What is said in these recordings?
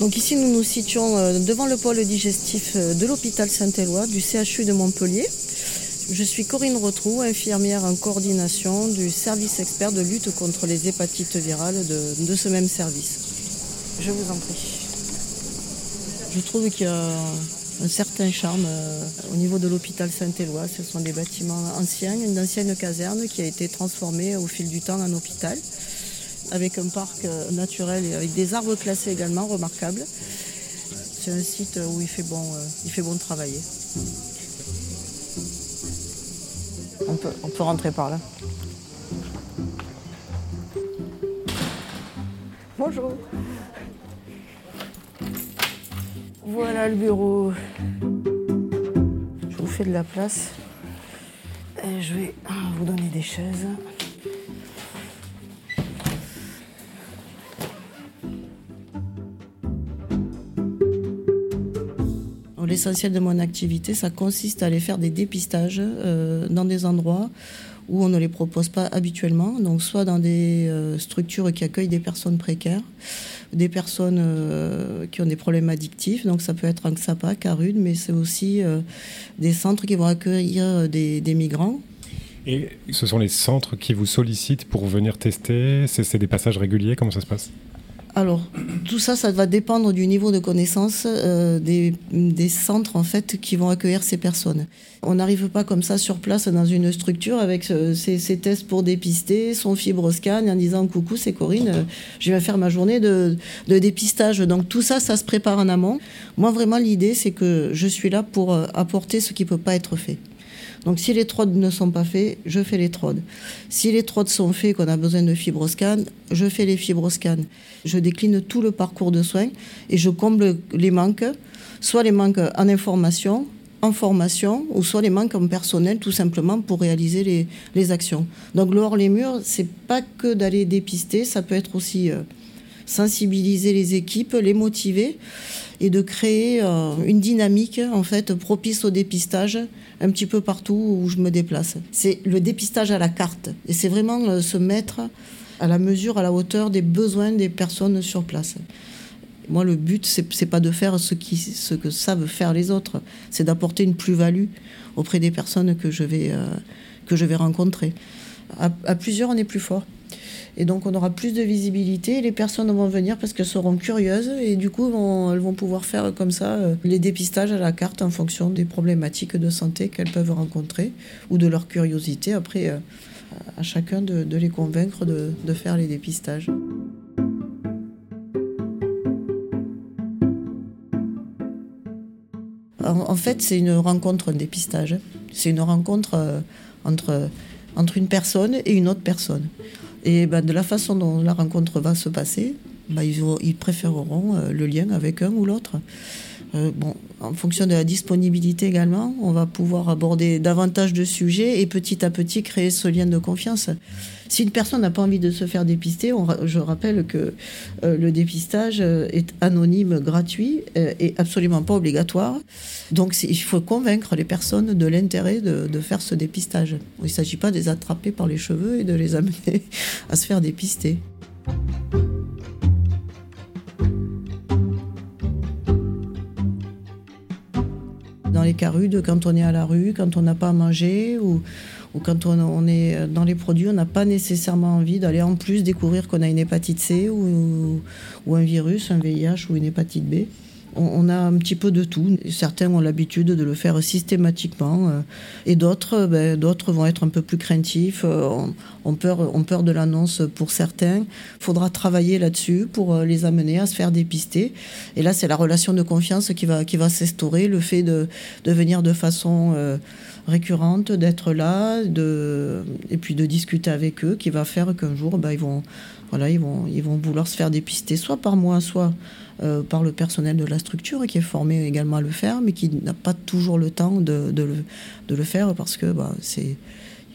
Donc ici, nous nous situons euh, devant le pôle digestif euh, de l'hôpital Saint-Éloi, du CHU de Montpellier. Je suis Corinne Rotrou, infirmière en coordination du service expert de lutte contre les hépatites virales de, de ce même service. Je vous en prie. Je trouve qu'il y a un certain charme euh, au niveau de l'hôpital Saint-Éloi. Ce sont des bâtiments anciens, une ancienne caserne qui a été transformée au fil du temps en hôpital, avec un parc euh, naturel et avec des arbres classés également remarquables. C'est un site où il fait bon, euh, il fait bon travailler. On peut, on peut rentrer par là. Bonjour. Voilà le bureau. Je vous fais de la place. Et je vais vous donner des chaises. L'essentiel de mon activité, ça consiste à aller faire des dépistages euh, dans des endroits où on ne les propose pas habituellement, donc soit dans des euh, structures qui accueillent des personnes précaires, des personnes euh, qui ont des problèmes addictifs, donc ça peut être un XAPAC à Rude, mais c'est aussi des centres qui vont accueillir des, migrants. Et ce sont les centres qui vous sollicitent pour venir tester. C'est des passages réguliers. Comment ça se passe? Alors, tout ça, ça va dépendre du niveau de connaissance euh, des, des centres en fait qui vont accueillir ces personnes. On n'arrive pas comme ça sur place dans une structure avec euh, ces, ces tests pour dépister, son fibroscan en disant coucou, c'est Corinne, euh, je vais faire ma journée de, de dépistage. Donc tout ça, ça se prépare en amont. Moi, vraiment, l'idée, c'est que je suis là pour euh, apporter ce qui peut pas être fait. Donc si les trodes ne sont pas faits, je fais les trodes. Si les trodes sont faits, qu'on a besoin de fibroscan, je fais les fibroscans. Je décline tout le parcours de soins et je comble les manques, soit les manques en information, en formation, ou soit les manques en personnel, tout simplement pour réaliser les, actions. Donc le hors les murs, c'est pas que d'aller dépister, ça peut être aussi euh, sensibiliser les équipes, les motiver et de créer euh, une dynamique en fait propice au dépistage un petit peu partout où je me déplace. C'est le dépistage à la carte et c'est vraiment euh, se mettre à la mesure, à la hauteur des besoins des personnes sur place. Moi, le but, c'est pas de faire ce, que savent faire les autres, c'est d'apporter une plus-value auprès des personnes que je vais, euh, que je vais rencontrer. À plusieurs, on est plus fort. Et donc, on aura plus de visibilité. Les personnes vont venir parce qu'elles seront curieuses et du coup, elles vont pouvoir faire comme ça euh, les dépistages à la carte en fonction des problématiques de santé qu'elles peuvent rencontrer ou de leur curiosité. Après, euh, à chacun de, les convaincre de, faire les dépistages. En, fait, c'est une rencontre, un dépistage. C'est une rencontre euh, entre une personne et une autre personne. Et ben, de la façon dont la rencontre va se passer, ben, ils, préféreront euh, le lien avec un ou l'autre. Euh, bon, en fonction de la disponibilité également, on va pouvoir aborder davantage de sujets et petit à petit créer ce lien de confiance. Si une personne n'a pas envie de se faire dépister, je rappelle que euh, le dépistage euh, est anonyme, gratuit euh, et absolument pas obligatoire. Donc il faut convaincre les personnes de l'intérêt de, faire ce dépistage. Il ne s'agit pas de les attraper par les cheveux et de les amener à se faire dépister. dans les carudes, quand on est à la rue, quand on n'a pas à manger ou, ou quand on, on est dans les produits, on n'a pas nécessairement envie d'aller en plus découvrir qu'on a une hépatite C ou, un virus, un VIH ou une hépatite B. On, on a un petit peu de tout. Certains ont l'habitude de le faire systématiquement euh, et d'autres euh, ben, d'autres vont être un peu plus craintifs, euh, ont peur, ont peur de l'annonce pour certains. Il faudra travailler là-dessus pour les amener à se faire dépister. Et là, c'est la relation de confiance qui va, qui va s'instaurer, le fait de, de venir de façon récurrente, d'être là, de, et puis de discuter avec eux, qui va faire qu'un jour, ben, ils, vont, voilà, ils, vont, ils vont vouloir se faire dépister, soit par moi, soit euh, par le personnel de la structure, qui est formé également à le faire, mais qui n'a pas toujours le temps de, le, de le faire parce que bah, il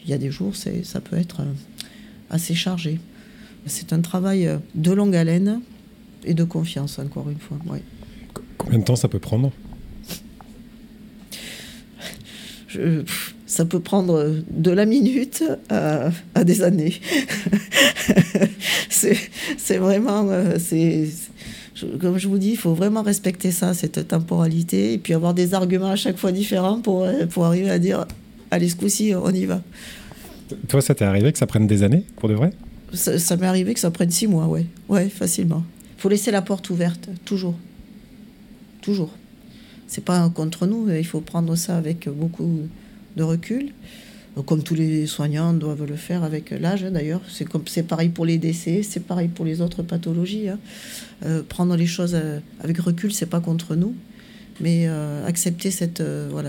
y a des jours, ça peut être euh, assez chargé. C'est un travail euh, de longue haleine et de confiance, encore une fois. ouais. Combien de temps ça peut prendre? Je- ça peut prendre de la minute à, à des années. c'est vraiment. euh, c'est- comme je vous dis, il faut vraiment respecter ça, cette temporalité, et puis avoir des arguments à chaque fois différents pour, pour arriver à dire allez, ce coup-ci, on y va. Toi, ça t'est arrivé que ça prenne des années, pour de vrai? Ça, m'est arrivé que ça prenne six mois, ouais. Ouais, facilement. Il faut laisser la porte ouverte, toujours. Toujours. C'est pas contre nous, il faut prendre ça avec beaucoup de recul comme tous les soignants doivent le faire avec l'âge hein, d'ailleurs. C'est comme c'est pareil pour les décès, c'est pareil pour les autres pathologies. Hein. Euh, prendre les choses euh, avec recul, c'est pas contre nous, mais euh, accepter cette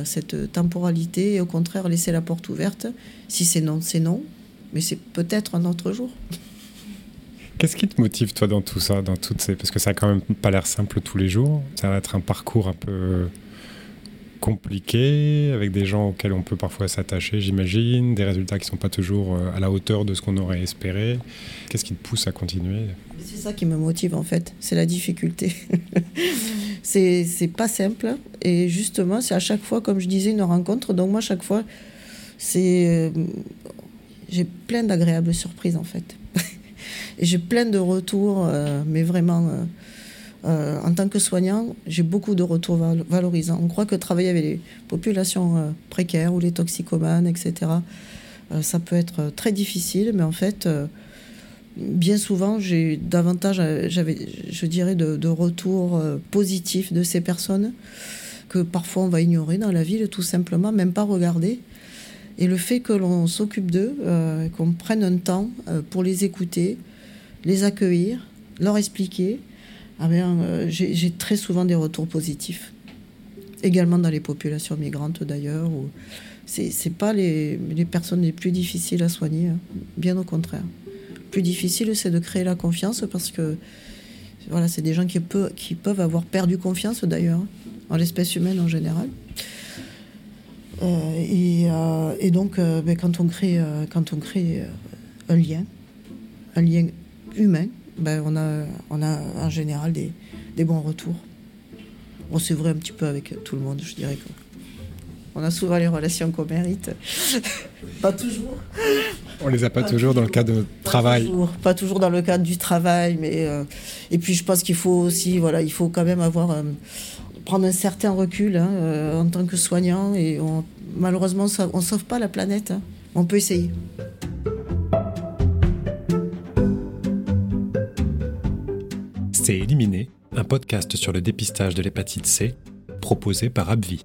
cette temporalité et au contraire laisser la porte ouverte. Si c'est non, c'est non, mais c'est peut-être un autre jour. Qu'est-ce qui te motive toi dans tout ça, dans toutes ces parce que ça a quand même pas l'air simple tous les jours. Ça va être un parcours un peu compliqué, avec des gens auxquels on peut parfois s'attacher, j'imagine, des résultats qui ne sont pas toujours euh, à la hauteur de ce qu'on aurait espéré. Qu'est-ce qui te pousse à continuer? C'est ça qui me motive en fait, c'est la difficulté. c'est pas simple et justement, c'est à chaque fois, comme je disais, une rencontre. Donc moi, à chaque fois, c'est euh, j'ai plein d'agréables surprises en fait. J'ai plein de retours, euh, mais vraiment euh, en tant que soignant, j'ai beaucoup de retours valorisants. On croit que travailler avec les populations euh, précaires ou les toxicomanes, etc., euh, ça peut être très difficile, mais en fait, bien souvent, j'ai davantage, je dirais, de, de retours positifs de ces personnes que parfois on va ignorer dans la ville, tout simplement, même pas regarder. Et le fait que l'on s'occupe d'eux, qu'on prenne un temps pour les écouter, les accueillir, leur expliquer, ah bien, euh, j'ai très souvent des retours positifs. Également dans les populations migrantes d'ailleurs. Où c'est pas les, personnes les plus difficiles à soigner, hein. bien au contraire. Plus difficile, c'est de créer la confiance parce que voilà, c'est des gens qui, peuvent avoir perdu confiance d'ailleurs, en l'espèce humaine en général. Euh, et, euh, et, donc, ben, quand on crée, quand on crée un lien, un lien humain, ben, on, a, on a en général des, bons retours. On c'est vrai un petit peu avec tout le monde, je dirais. On a souvent les relations qu'on mérite. pas toujours. On les a pas, toujours dans le cadre de travail. pas toujours dans le cadre du travail, mais euh, et puis je pense qu'il faut aussi, voilà, il faut quand même avoir euh, prendre un certain recul hein, euh, en tant que soignant et malheureusement on ne sauve pas la planète. Hein. On peut essayer. Un podcast sur le dépistage de l'hépatite C, proposé par Abvi.